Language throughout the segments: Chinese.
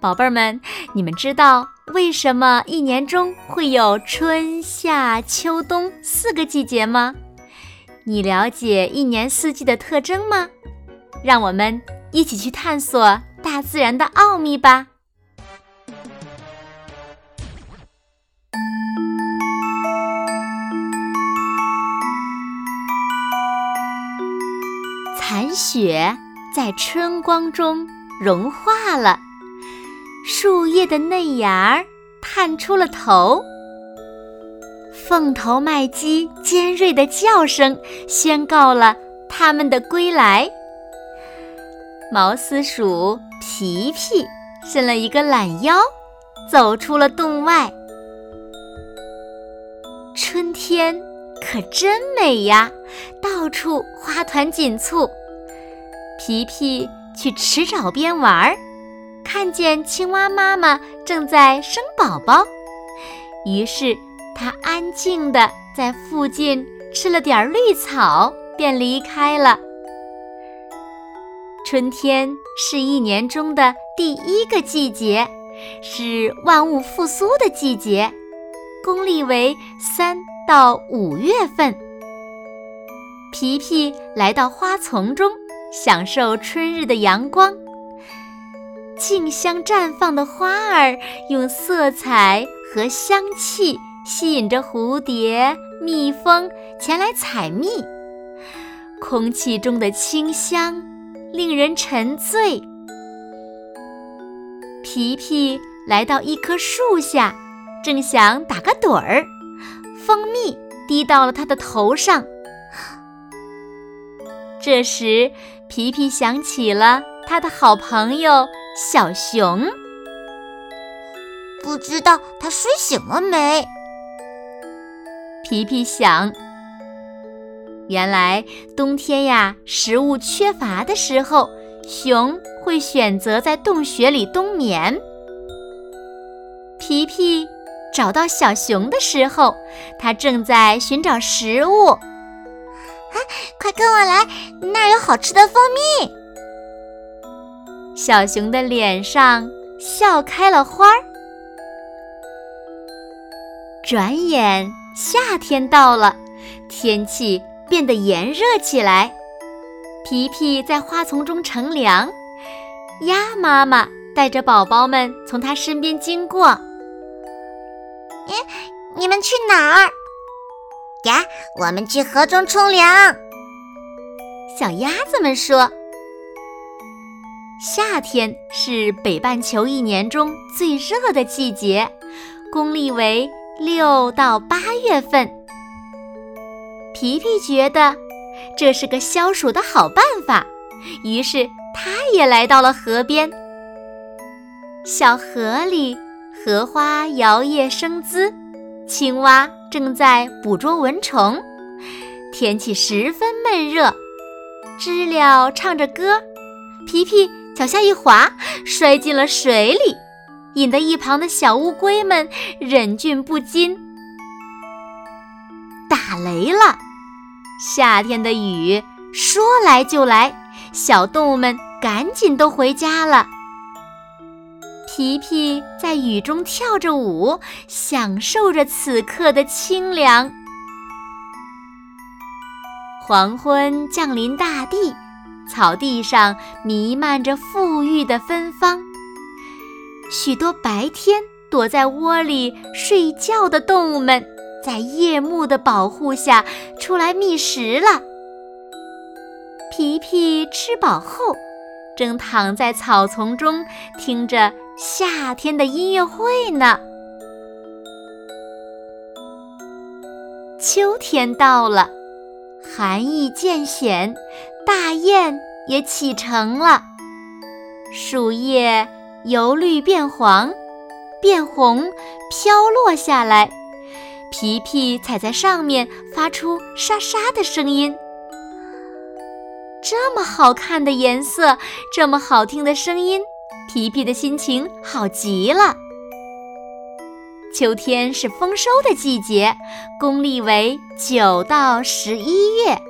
宝贝儿们，你们知道？为什么一年中会有春夏秋冬四个季节吗？你了解一年四季的特征吗？让我们一起去探索大自然的奥秘吧！残雪在春光中融化了。树叶的嫩芽儿探出了头，凤头麦鸡尖锐的叫声宣告了它们的归来。毛丝鼠皮皮伸了一个懒腰，走出了洞外。春天可真美呀，到处花团锦簇。皮皮去池沼边玩儿。看见青蛙妈妈正在生宝宝，于是它安静地在附近吃了点绿草，便离开了。春天是一年中的第一个季节，是万物复苏的季节，公历为三到五月份。皮皮来到花丛中，享受春日的阳光。竞相绽放的花儿，用色彩和香气吸引着蝴蝶、蜜蜂前来采蜜。空气中的清香令人沉醉。皮皮来到一棵树下，正想打个盹儿，蜂蜜滴到了他的头上。这时，皮皮想起了他的好朋友。小熊不知道他睡醒了没？皮皮想，原来冬天呀，食物缺乏的时候，熊会选择在洞穴里冬眠。皮皮找到小熊的时候，它正在寻找食物。啊，快跟我来，那儿有好吃的蜂蜜。小熊的脸上笑开了花儿。转眼夏天到了，天气变得炎热起来。皮皮在花丛中乘凉，鸭妈妈带着宝宝们从它身边经过。你你们去哪儿？呀，我们去河中冲凉。小鸭子们说。夏天是北半球一年中最热的季节，公历为六到八月份。皮皮觉得这是个消暑的好办法，于是他也来到了河边。小河里，荷花摇曳生姿，青蛙正在捕捉蚊虫。天气十分闷热，知了唱着歌，皮皮。脚下一滑，摔进了水里，引得一旁的小乌龟们忍俊不禁。打雷了，夏天的雨说来就来，小动物们赶紧都回家了。皮皮在雨中跳着舞，享受着此刻的清凉。黄昏降临大地。草地上弥漫着馥郁的芬芳，许多白天躲在窝里睡觉的动物们，在夜幕的保护下出来觅食了。皮皮吃饱后，正躺在草丛中听着夏天的音乐会呢。秋天到了，寒意渐显。大雁也启程了，树叶由绿变黄，变红，飘落下来。皮皮踩在上面，发出沙沙的声音。这么好看的颜色，这么好听的声音，皮皮的心情好极了。秋天是丰收的季节，公历为九到十一月。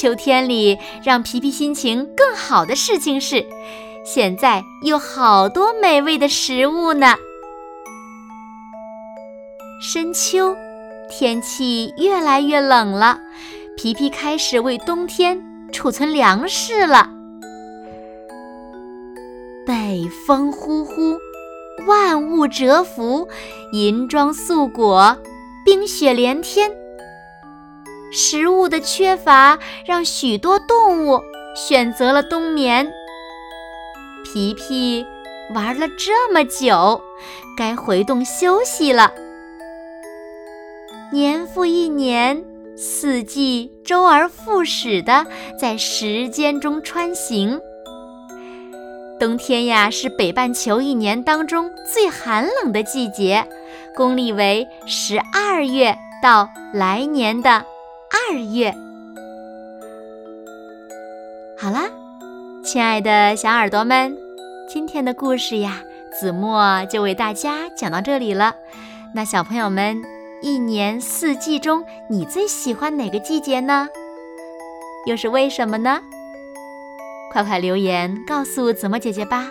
秋天里让皮皮心情更好的事情是，现在有好多美味的食物呢。深秋，天气越来越冷了。皮皮开始为冬天储存粮食了。北风呼呼，万物蛰伏，银装素裹，冰雪连天。食物的缺乏让许多动物选择了冬眠。皮皮玩了这么久，该回洞休息了。年复一年。四季周而复始的在时间中穿行。冬天呀，是北半球一年当中最寒冷的季节，公历为十二月到来年的二月。好啦，亲爱的小耳朵们，今天的故事呀，子墨就为大家讲到这里了。那小朋友们。一年四季中，你最喜欢哪个季节呢？又是为什么呢？快快留言告诉子墨姐姐吧。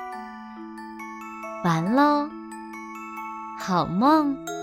完喽，好梦。